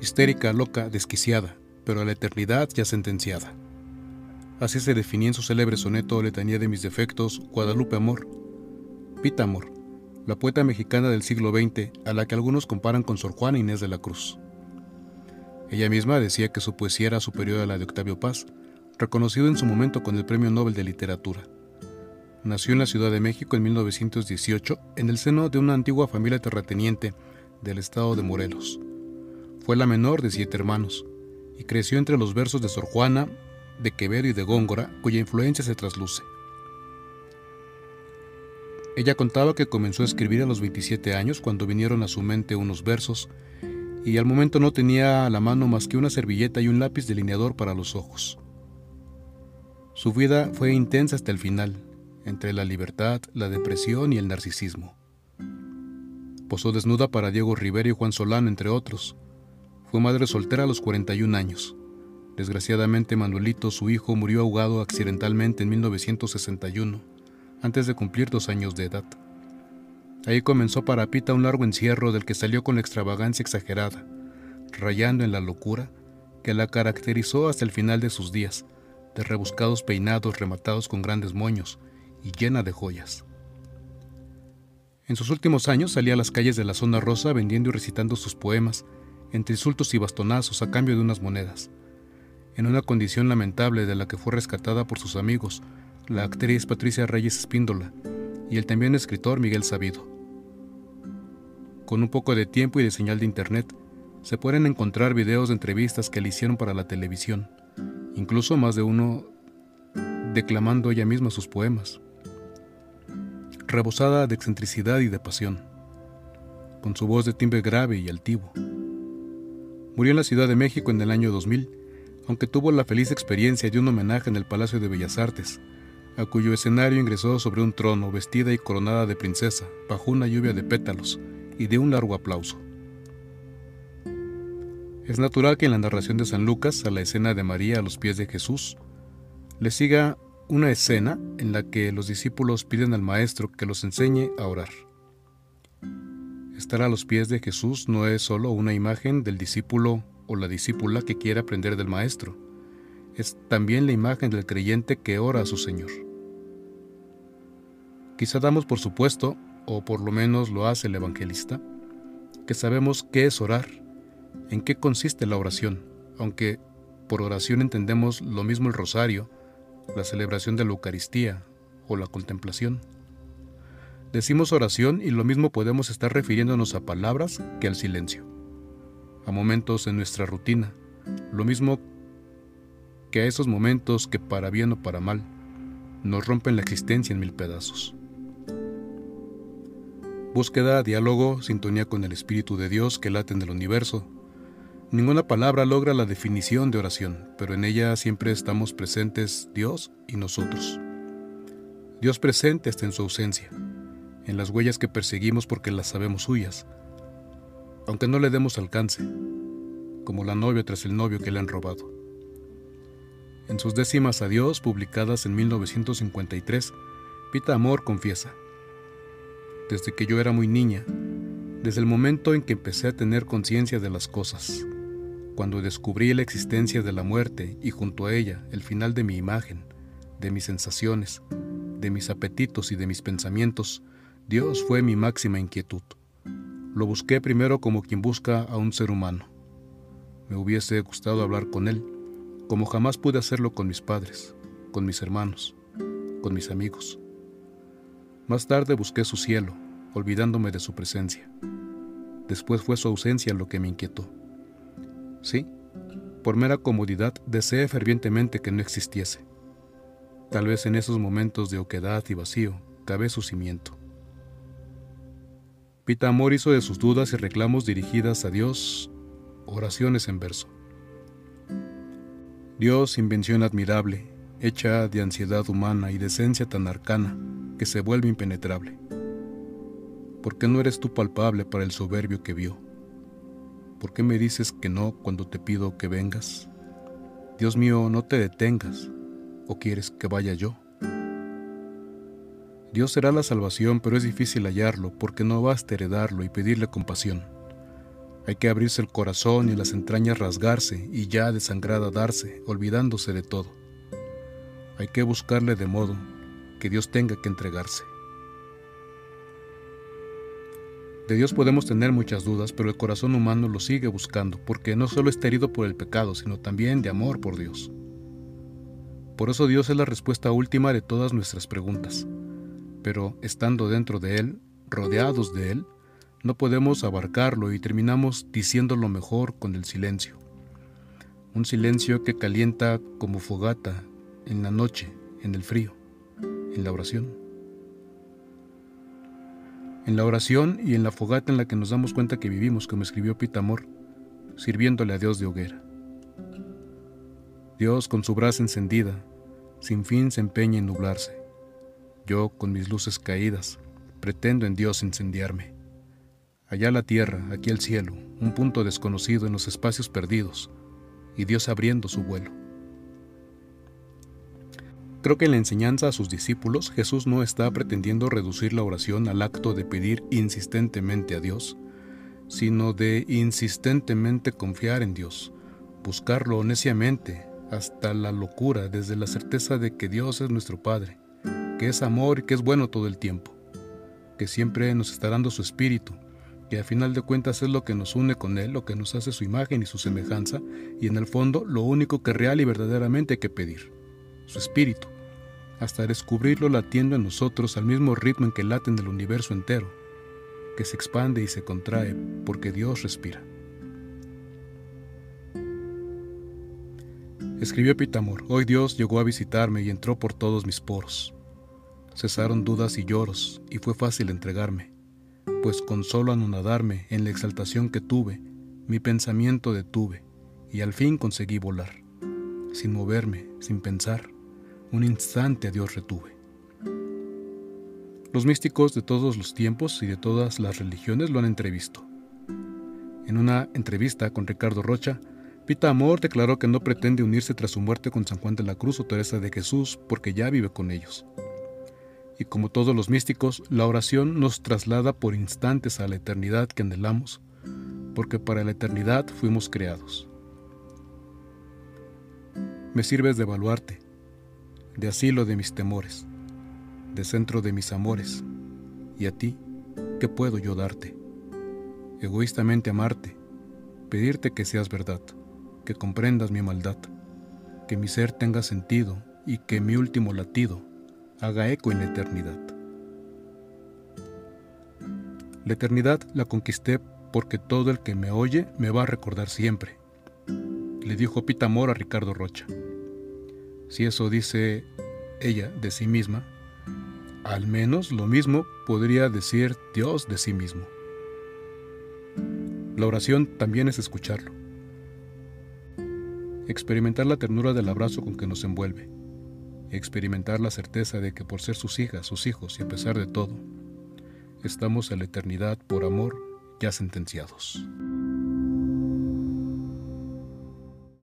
histérica, loca, desquiciada, pero a la eternidad ya sentenciada. Así se definía en su célebre soneto Letanía de mis defectos, Guadalupe Amor. Pita Amor, la poeta mexicana del siglo XX, a la que algunos comparan con Sor Juana Inés de la Cruz. Ella misma decía que su poesía era superior a la de Octavio Paz, reconocido en su momento con el Premio Nobel de Literatura. Nació en la Ciudad de México en 1918 en el seno de una antigua familia terrateniente del estado de Morelos. Fue la menor de siete hermanos y creció entre los versos de Sor Juana, de Quevedo y de Góngora, cuya influencia se trasluce. Ella contaba que comenzó a escribir a los 27 años cuando vinieron a su mente unos versos y al momento no tenía a la mano más que una servilleta y un lápiz delineador para los ojos. Su vida fue intensa hasta el final, entre la libertad, la depresión y el narcisismo. Posó desnuda para Diego Rivera y Juan Solano, entre otros, fue madre soltera a los 41 años. Desgraciadamente Manuelito, su hijo, murió ahogado accidentalmente en 1961, antes de cumplir dos años de edad. Ahí comenzó para Pita un largo encierro del que salió con la extravagancia exagerada, rayando en la locura que la caracterizó hasta el final de sus días, de rebuscados peinados rematados con grandes moños y llena de joyas. En sus últimos años salía a las calles de la zona rosa vendiendo y recitando sus poemas, entre insultos y bastonazos a cambio de unas monedas, en una condición lamentable de la que fue rescatada por sus amigos, la actriz Patricia Reyes Espíndola y el también escritor Miguel Sabido. Con un poco de tiempo y de señal de internet, se pueden encontrar videos de entrevistas que le hicieron para la televisión, incluso más de uno declamando ella misma sus poemas, rebosada de excentricidad y de pasión, con su voz de timbre grave y altivo. Murió en la Ciudad de México en el año 2000, aunque tuvo la feliz experiencia de un homenaje en el Palacio de Bellas Artes, a cuyo escenario ingresó sobre un trono vestida y coronada de princesa, bajo una lluvia de pétalos y de un largo aplauso. Es natural que en la narración de San Lucas, a la escena de María a los pies de Jesús, le siga una escena en la que los discípulos piden al Maestro que los enseñe a orar. Estar a los pies de Jesús no es solo una imagen del discípulo o la discípula que quiere aprender del Maestro, es también la imagen del creyente que ora a su Señor. Quizá damos por supuesto, o por lo menos lo hace el evangelista, que sabemos qué es orar, en qué consiste la oración, aunque por oración entendemos lo mismo el rosario, la celebración de la Eucaristía o la contemplación. Decimos oración y lo mismo podemos estar refiriéndonos a palabras que al silencio, a momentos en nuestra rutina, lo mismo que a esos momentos que para bien o para mal nos rompen la existencia en mil pedazos. Búsqueda, diálogo, sintonía con el Espíritu de Dios que late en el universo. Ninguna palabra logra la definición de oración, pero en ella siempre estamos presentes Dios y nosotros. Dios presente hasta en su ausencia, en las huellas que perseguimos porque las sabemos suyas, aunque no le demos alcance, como la novia tras el novio que le han robado. En sus décimas adiós, publicadas en 1953, Pita Amor confiesa, desde que yo era muy niña, desde el momento en que empecé a tener conciencia de las cosas, cuando descubrí la existencia de la muerte y junto a ella el final de mi imagen, de mis sensaciones, de mis apetitos y de mis pensamientos, Dios fue mi máxima inquietud. Lo busqué primero como quien busca a un ser humano. Me hubiese gustado hablar con él, como jamás pude hacerlo con mis padres, con mis hermanos, con mis amigos. Más tarde busqué su cielo, olvidándome de su presencia. Después fue su ausencia lo que me inquietó. Sí, por mera comodidad deseé fervientemente que no existiese. Tal vez en esos momentos de oquedad y vacío cabe su cimiento. Pita Amor hizo de sus dudas y reclamos dirigidas a Dios oraciones en verso. Dios, invención admirable, hecha de ansiedad humana y de esencia tan arcana que se vuelve impenetrable. ¿Por qué no eres tú palpable para el soberbio que vio? ¿Por qué me dices que no cuando te pido que vengas? Dios mío, no te detengas, o quieres que vaya yo. Dios será la salvación, pero es difícil hallarlo porque no basta heredarlo y pedirle compasión. Hay que abrirse el corazón y las entrañas rasgarse y ya desangrada darse, olvidándose de todo. Hay que buscarle de modo que Dios tenga que entregarse. De Dios podemos tener muchas dudas, pero el corazón humano lo sigue buscando, porque no solo está herido por el pecado, sino también de amor por Dios. Por eso Dios es la respuesta última de todas nuestras preguntas. Pero estando dentro de Él, rodeados de Él, no podemos abarcarlo y terminamos diciendo lo mejor con el silencio. Un silencio que calienta como fogata en la noche, en el frío, en la oración. En la oración y en la fogata en la que nos damos cuenta que vivimos, como escribió Pitamor, sirviéndole a Dios de hoguera. Dios con su brasa encendida, sin fin se empeña en nublarse. Yo, con mis luces caídas, pretendo en Dios incendiarme. Allá la tierra, aquí el cielo, un punto desconocido en los espacios perdidos, y Dios abriendo su vuelo. Creo que en la enseñanza a sus discípulos Jesús no está pretendiendo reducir la oración al acto de pedir insistentemente a Dios, sino de insistentemente confiar en Dios, buscarlo neciamente hasta la locura desde la certeza de que Dios es nuestro Padre, que es amor y que es bueno todo el tiempo, que siempre nos está dando su espíritu que a final de cuentas es lo que nos une con Él, lo que nos hace su imagen y su semejanza, y en el fondo lo único que real y verdaderamente hay que pedir, su espíritu, hasta descubrirlo latiendo en nosotros al mismo ritmo en que late en el universo entero, que se expande y se contrae porque Dios respira. Escribió Pitamor, hoy Dios llegó a visitarme y entró por todos mis poros. Cesaron dudas y lloros, y fue fácil entregarme pues con solo anonadarme en la exaltación que tuve, mi pensamiento detuve, y al fin conseguí volar. Sin moverme, sin pensar, un instante a Dios retuve. Los místicos de todos los tiempos y de todas las religiones lo han entrevisto. En una entrevista con Ricardo Rocha, Pita Amor declaró que no pretende unirse tras su muerte con San Juan de la Cruz o Teresa de Jesús porque ya vive con ellos y como todos los místicos, la oración nos traslada por instantes a la eternidad que anhelamos, porque para la eternidad fuimos creados. Me sirves de baluarte, de asilo de mis temores, de centro de mis amores, y a ti, ¿qué puedo yo darte? Egoístamente amarte, pedirte que seas verdad, que comprendas mi maldad, que mi ser tenga sentido y que mi último latido haga eco en la eternidad. La eternidad la conquisté porque todo el que me oye me va a recordar siempre, le dijo Pitamor a Ricardo Rocha. Si eso dice ella de sí misma, al menos lo mismo podría decir Dios de sí mismo. La oración también es escucharlo, experimentar la ternura del abrazo con que nos envuelve experimentar la certeza de que por ser sus hijas, sus hijos y a pesar de todo, estamos en la eternidad por amor ya sentenciados.